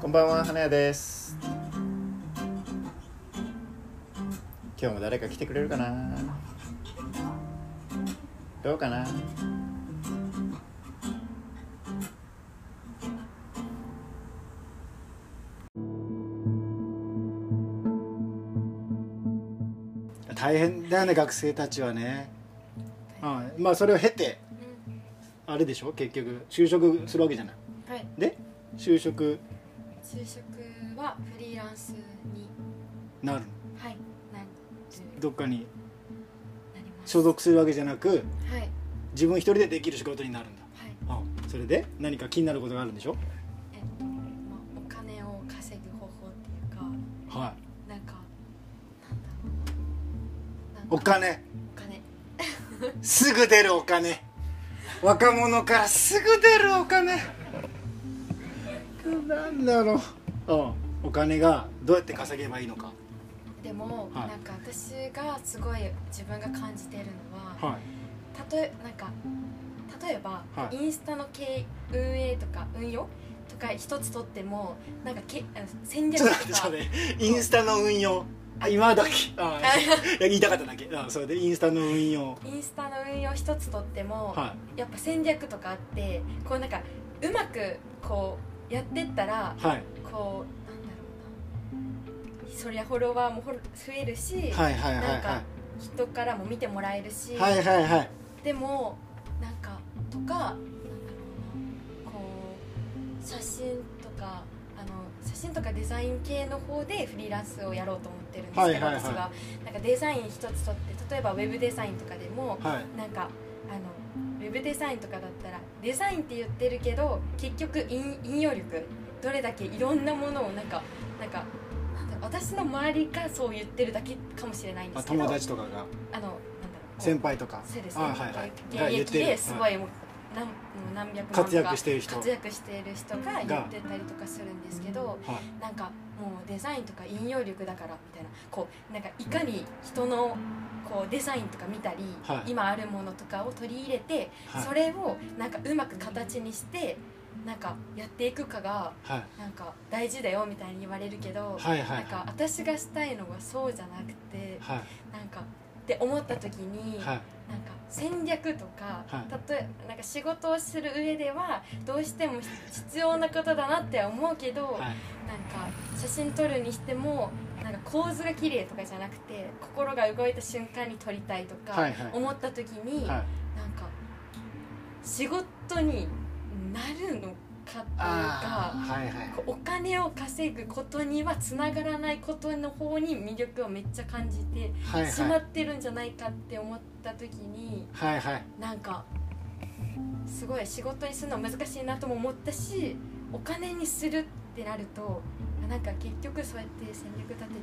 こんばんは花屋です。今日も誰か来てくれるかな？どうかな？大変だよね学生たちはね、うん、まあそれを経てあれでしょ？結局就職するわけじゃない。はい。で就職？就職はフリーランスに。なる。はい。なるどっかに所属するわけじゃなくはい。自分一人でできる仕事になるんだ。はい。うんそれで何か気になることがあるんでしょ？えっと、まあ、お金を稼ぐ方法っていうかはい。なんかなんだろうなんかお金。お金。すぐ出るお金若者からすぐ出るお金。なんだろう、うん、お金がどうやって稼げばいいのか。でも、はい。なんか私がすごい自分が感じてるのは、はい。たとえなんか例えば、はい。インスタの経運営とか運用とか 一つとってもなんかけ戦略とか。っと待ってちょっと待って。インスタの運用あ今時あ いや言いたかっただけ。あそれでインスタの運用。インスタの運用一つとっても、はやっぱ戦略とかあってこうなんかうまくこうやってったらいはい。こうなんだろうな。そりゃフォロワーもほ増えるし、はいはいはいなんかは人からも見てもらえるし、いはいはいはい。でもなんかとかなんだろうな。こう写真とか写真とかデザイン系の方でフリーランスをやろうと思ってるんですけど、はいはいはい。私がなんかデザイン一つとって例えばウェブデザインとかでもはい。なんかあのウェブデザインとかだったらデザインって言ってるけど結局引引用力どれだけいろんなものをなんかなんか私の周りがそう言ってるだけかもしれないんであすけど友達とかが。あのなんだろう先輩とか。そうですね、あはいはい。が現言ってる。役ですごいもう何何百万活躍してる人。活躍している人が言ってたりとかするんですけどはい。なんかもうデザインとか引用力だからみたいな。こうなんかいかに人のこうデザインとか見たり、はい。今あるものとかを取り入れて、はい。それをなんかうまく形にしてなんかやっていくかがはい。なんか大事だよみたいに言われるけど、はいはい。なんか私がしたいのはそうじゃなくてはい。なんかって思った時に、はい。なんか戦略とか、はい。例えなんか仕事をする上ではどうしても必要なことだなって思うけど、はい。なんか写真撮るにしてもなんか構図が綺麗とかじゃなくて心が動いた瞬間に撮りたいとかはいはい。思った時に、はい。なんか仕事になるのかっていうあか。ーはいはい。お金を稼ぐことにはつながらないことの方に魅力をめっちゃ感じてはいしまはいってるんじゃないかって思った時にはいはい。なんかすごい仕事にするの難しいなとも思ったしお金にするってなるとなんか結局そうやって戦略立てて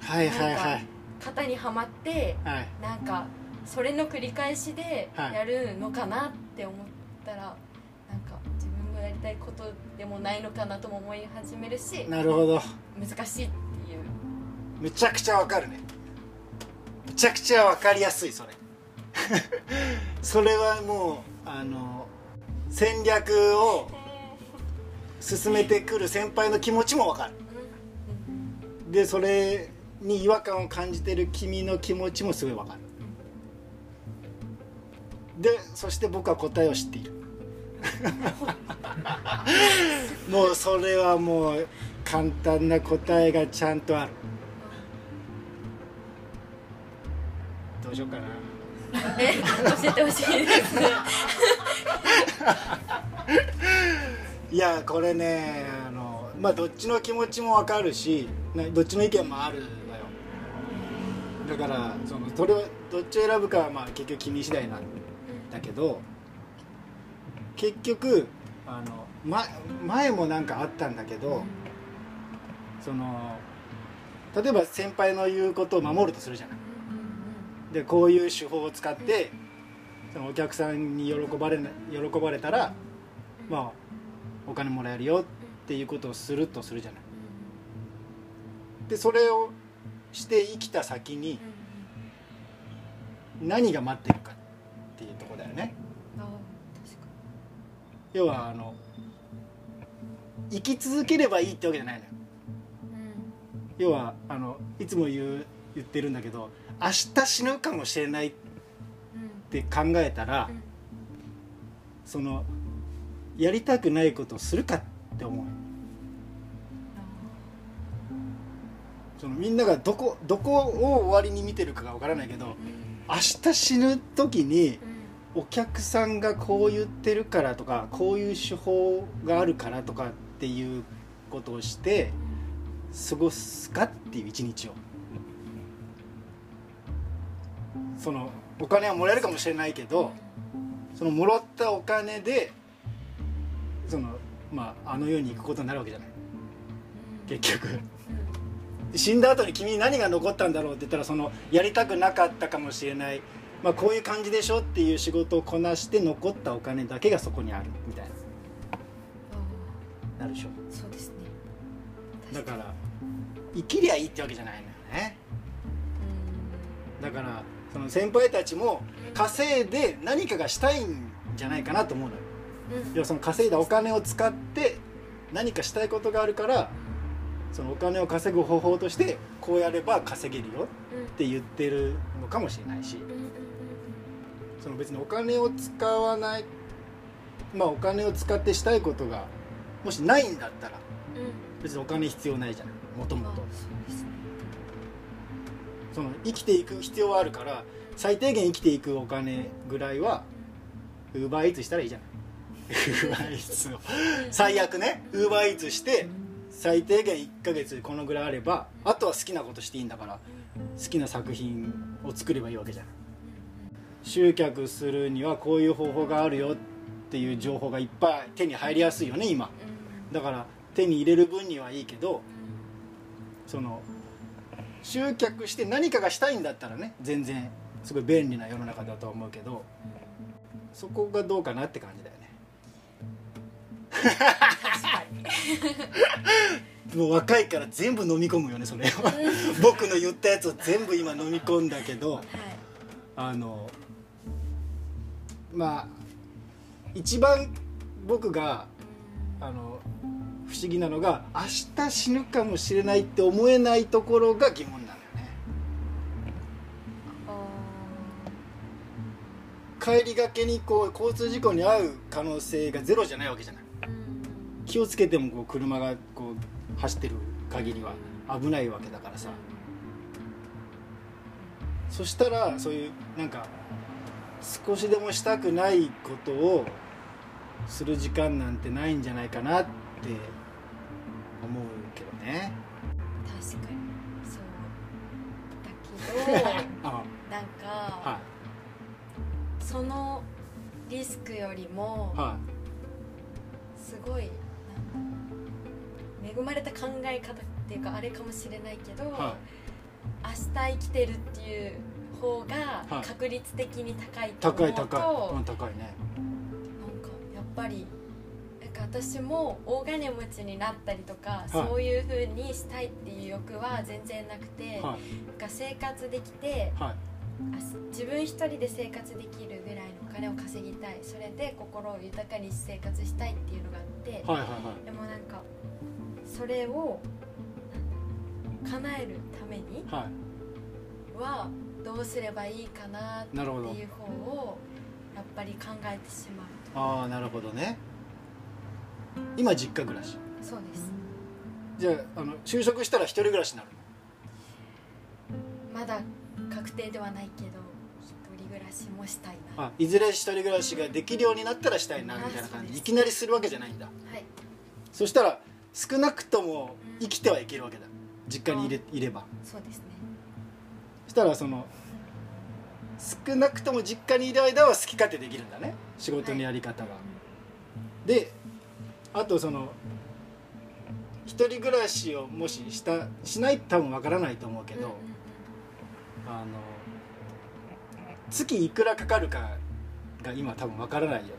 はいはいはい。型にはまってはい。なんかそれの繰り返しではい。やるのかなって思ったら、たいことでもないのかなとも思い始めるしなるほど。難しいっていう。めちゃくちゃわかるね。めちゃくちゃわかりやすいそれ。それはもうあの戦略を進めてくる先輩の気持ちもわかる。でそれに違和感を感じてる君の気持ちもすごいわかる。でそして僕は答えを知っている もうそれはもう簡単な答えがちゃんとある。どうしようかな。え？教えてほしいです。いやこれねあのまあどっちの気持ちもわかるしなどっちの意見もあるわよ。だからそのそれをどっちを選ぶかはまあ結局君次第なんだけど結局あの、ま、前もなんかあったんだけどその例えば先輩の言うことを守るとするじゃない。でこういう手法を使ってそのお客さんに喜ばれな喜ばれたらまあお金もらえるよっていうことをするとするじゃない。でそれをして生きた先に何が待ってるかっていうところだよね要はあの生き続ければいいってわけじゃないのよ。うん。要はあのいつも言う言ってるんだけど明日死ぬかもしれないっうん。て考えたら、うん。そのやりたくないことをするかって思う。そのみんながどこどこを終わりに見てるかがわからないけどうん。明日死ぬ時にうんお客さんがこう言ってるからとかこういう手法があるからとかっていうことをして過ごすかっていう一日を。そのお金はもらえるかもしれないけどそのもらったお金でそのまああの世に行くことになるわけじゃない。結局。死んだ後に君に何が残ったんだろうって言ったらそのやりたくなかったかもしれない、まあ、こういう感じでしょっていう仕事をこなして残ったお金だけがそこにあるみたいな。なるでしょ。そうですね。だから生きりゃいいってわけじゃないのよね。うだからその先輩たちも稼いで何かがしたいんじゃないかなと思うのよ。んうん。要はその稼いだお金を使って何かしたいことがあるからそのお金を稼ぐ方法としてこうやれば稼げるようんって言ってるのかもしれないし。うんうんその別にお金を使わないまあお金を使ってしたいことがもしないんだったら別にお金必要ないじゃんもともと。その生きていく必要はあるから最低限生きていくお金ぐらいはウーバーイーツしたらいいじゃないウーバーイーツを。最悪ねウーバーイーツして最低限1ヶ月このぐらいあればあとは好きなことしていいんだから好きな作品を作ればいいわけじゃない集客するにはこういう方法があるよっていう情報がいっぱい手に入りやすいよね今。だから手に入れる分にはいいけどその集客して何かがしたいんだったらね全然すごい便利な世の中だとは思うけどそこがどうかなって感じだよね。もう若いから全部飲み込むよねそれは。僕の言ったやつを全部今飲み込んだけどはい。あのまあ一番僕があの不思議なのが明日死ぬかもしれないって思えないところが疑問なのよね。帰りがけにこう交通事故に遭う可能性がゼロじゃないわけじゃない。気をつけてもこう車がこう走ってる限りは危ないわけだからさ。そしたらそういうなんか少しでもしたくないことをする時間なんてないんじゃないかなって思うけどね。確かに。そう。だけどあ なんかはそのリスクよりもい。はすごい恵まれた考え方っていうかあれかもしれないけど、い。は明日生きてるっていう方がはい。確率的に高いいと思うと、高い高い、うん、高いね。なんかやっぱりなんか私も大金持ちになったりとか、そういう風にしたいっていう欲は全然なくて、はなんか生活できていはい。あ自分一人で生活できるぐらいのお金を稼ぎたい。それで心を豊かに生活したいっていうのがあって、はいはいはい。でもなんかそれを叶えるためにはい。はどうすればいいかなっていう方をやっぱり考えてしまうああなるほどね。今実家暮らし。そうです。じゃああの就職したら一人暮らしになるの？まだ確定ではないけど一人暮らしもしたいな。はあいずれ一人暮らしができるようになったらしたいなみたいな感じ。いきなりするわけじゃないんだ。い。そしたら少なくとも生きてはいけるわけだ。実家にいれいれば。そうですね。そしたらその少なくとも実家にいる間は好き勝手できるんだね。仕事のやり方が、であとその一人暮らしをもししたしないと多分わからないと思うけど、うんうんあの月いくらかかるかが今多分わからないよね。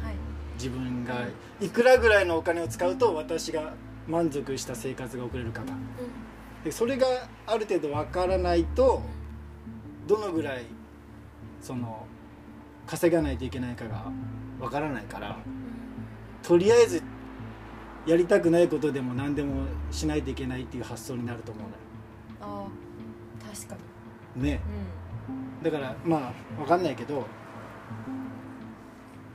うんはい。自分がいくらぐらいのお金を使うと私が満足した生活が送れるかがでそれがある程度わからないとどのぐらいその稼がないといけないかがわからないからとりあえずやりたくないことでも何でもしないといけないっていう発想になると思うのよ。ああ確かに。ね。うだからまあ分かんないけど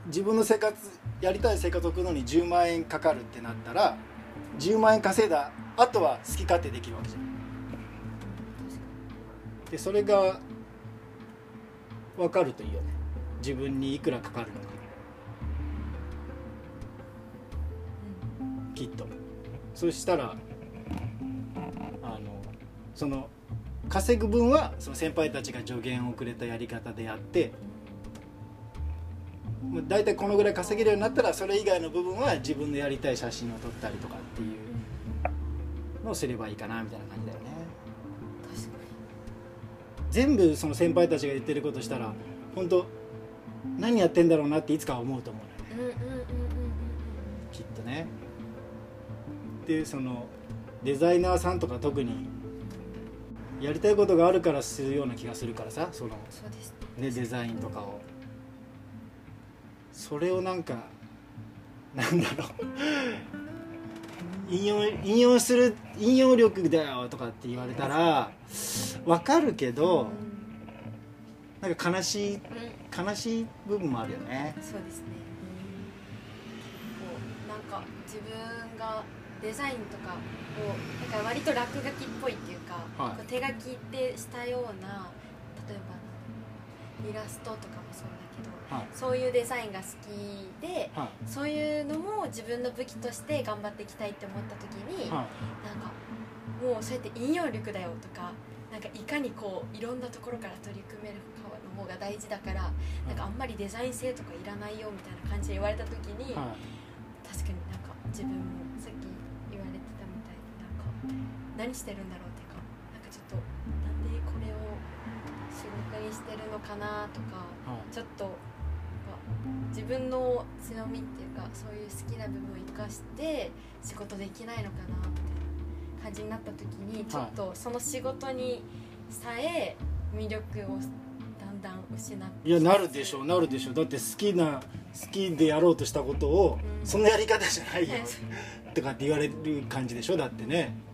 自分の生活やりたい生活を送るのに10万円かかるってなったら10万円稼いだあとは好き勝手できるわけじゃん。でそれが分かるといいよね。自分にいくらかかるのか。んうん。きっと。そしたらあのその稼ぐ分はその先輩たちが助言をくれたやり方でやって大体このぐらい稼げるようになったらそれ以外の部分は自分のやりたい写真を撮ったりとかっていうのをすればいいかなみたいな感じだよね。全部その先輩たちが言ってることしたら本当何やってんだろうなっていつかは思うと思うのよ。ねきっとね。でそのデザイナーさんとか特にやりたいことがあるからするような気がするからさその、ね、デザインとかを。それをなんかなんだろう引用引用する引用力だよとかって言われたらわかるけどなんか悲しいうん悲しい部分もあるよね。そうですね。こうなんか自分がデザインとかをなんか割と落書きっぽいっていうか、はい。手書きでしたような例えばイラストとかもそうだけどはい。そういうデザインが好きではそういうのも自分の武器として頑張っていきたいって思った時に、なんかもうそうやって引用力だよとかなんかいかにこういろんなところから取り組めるかの方が大事だからなんかあんまりデザイン性とかいらないよみたいな感じで言われた時に、確かになんか自分もさっき言われてたみたいになんか何してるんだろうしてるのかなとかいはい。ちょっと自分の強みっていうかそういう好きな部分を生かして仕事できないのかなみたいな感じになった時にちょっとその仕事にさえ魅力をだんだん失っていやなるでしょうなるでしょう。だって好きな好きでやろうとしたことを、うん。そのやり方じゃないよ。はい。とかって言われる感じでしょだってね。そ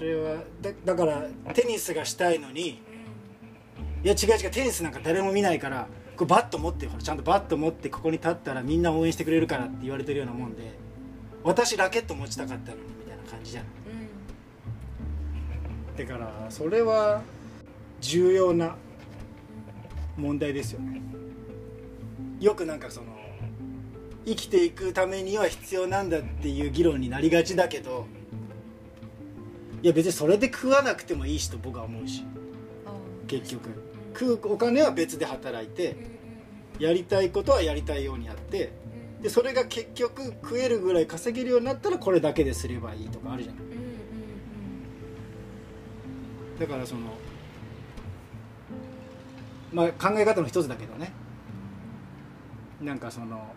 れはだだからテニスがしたいのにいや違う違うテニスなんか誰も見ないからこれバット持ってほらちゃんとバット持ってここに立ったらみんな応援してくれるからって言われてるようなもんで私ラケット持ちたかったのにみたいな感じじゃん。うんだからそれは重要な問題ですよ。ねよくなんかその生きていくためには必要なんだっていう議論になりがちだけどいや別にそれで食わなくてもいいしと僕は思うし。結局。うん食うお金は別で働いてやりたいことはやりたいようにやってうん。でそれが結局食えるぐらい稼げるようになったらこれだけですればいいとかあるじゃんうんうん。だからそのまあ考え方の一つだけどね。なんかその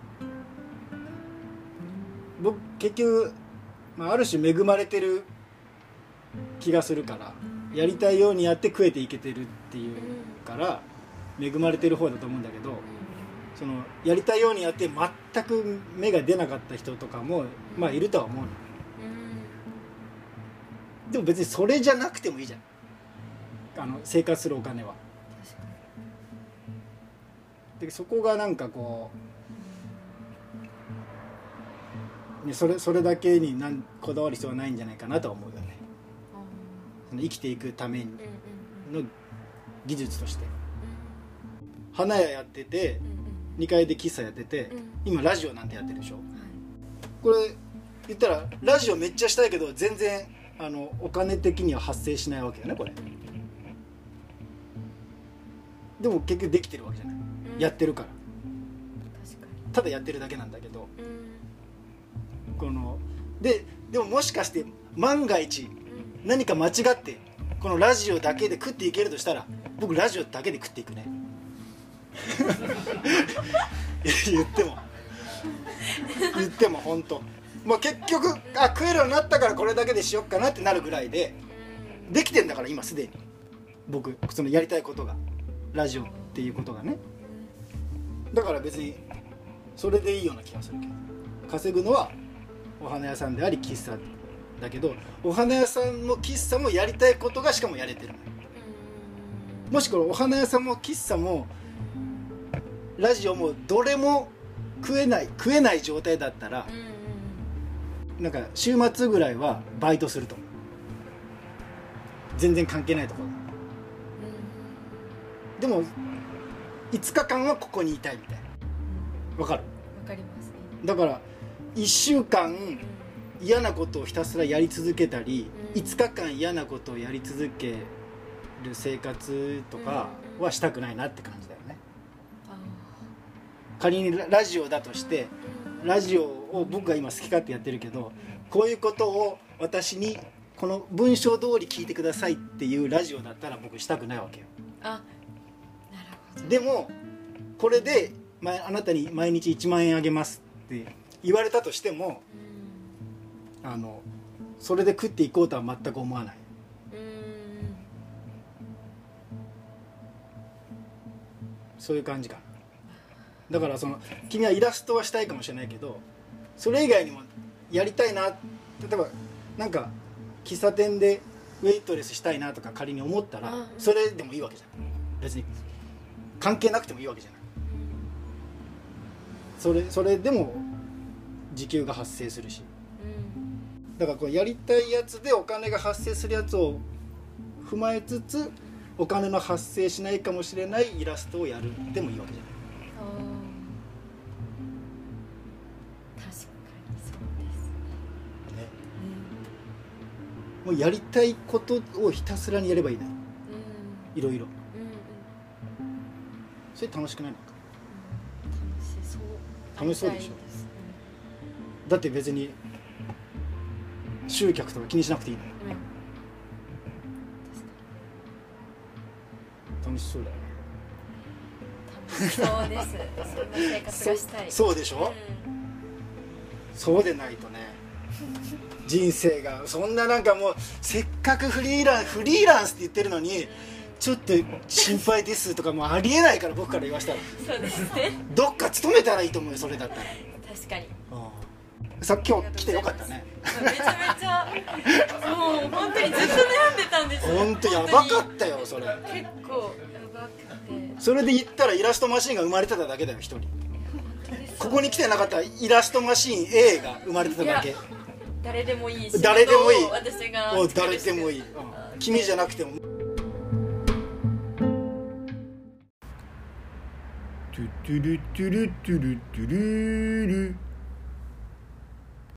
僕結局、まあ、ある種恵まれてる気がするからやりたいようにやって食えていけてるっていうから恵まれてる方だと思うんだけどそのやりたいようにやって全く芽が出なかった人とかもまあいるとは思うの。でも別にそれじゃなくてもいいじゃん。あの生活するお金は。でそこがなんかこうねそれそれだけになんこだわる必要はないんじゃないかなとは思うよね。あその生きていくための技術として。花屋やっててうんうん。2階で喫茶やっててうん。今ラジオなんてやってるでしょ。はい。これ言ったらラジオめっちゃしたいけど全然あのお金的には発生しないわけよねこれ。でも結局できてるわけじゃない。うん。やってるから。ただやってるだけなんだけど。このででももしかして万が一うん何か間違ってこのラジオだけで食っていけるとしたら僕ラジオだけで食っていくね。言っても。言っても本当。まあ結局あ食えるようになったからこれだけでしよっかなってなるぐらいでできてんだから今すでに。僕そのやりたいことが。ラジオっていうことがね。だから別にそれでいいような気がするけど。稼ぐのはお花屋さんであり喫茶だけどお花屋さんも喫茶もやりたいことがしかもやれてる。もしこれお花屋さんも喫茶もラジオもどれも食えない食えない状態だったらなんか週末ぐらいはバイトすると思う。全然関係ないところ。でも5日間はここにいたいみたいな。わかる？わかりますね。だから1週間嫌なことをひたすらやり続けたり、うん。5日間嫌なことをやり続ける生活とかはしたくないなって感じだよね。あ仮にララジオだとしてーラジオを僕が今好き勝手やってるけどこういうことを私にこの文章通り聞いてくださいっていうラジオだったら僕したくないわけよ。あなるほど。でもこれで、まあなたに毎日1万円あげますって言われたとしてもうんあのそれで食っていこうとは全く思わない。うんそういう感じかな。だからその君はイラストはしたいかもしれないけどそれ以外にもやりたいな。例えばなんか喫茶店でウェイトレスしたいなとか仮に思ったらうんそれでもいいわけじゃん。別に関係なくてもいいわけじゃない。それそれでも時給が発生するし。うんだからこうやりたいやつでお金が発生するやつを踏まえつつお金の発生しないかもしれないイラストをやるでもいいわけじゃない。確かにそうですね。うんもうやりたいことをひたすらにやればいいね。うん。いろいろ。うんうん。それ楽しくないのか？楽しそう。楽しそうでしょ。ありたいすだって別に集客とか気にしなくていいのよ。うん。うん楽しそうだよね。楽しそうです。そんな生活がしたい。そうでしょ、そうでないとね。人生が。そんななんかもうせっかくフリーランフリーランスって言ってるのにちょっと心配ですとかもうありえないから僕から言わしたら。うんそうですね。どっか勤めたらいいと思うよそれだったら。確かにさ今日来てよかったね。めちゃめちゃもう本当にずっと悩んでたんですよ。本当やばかったよそれ。結構やばくて。それで言ったらイラストマシーンが生まれてただけだよ一人。ここに来てなかったらイラストマシーン A が生まれてただけ。誰でもいいし誰でもいい。私がもう誰でもいい、うん。君じゃなくても。トゥトゥルトゥルトゥルトゥルル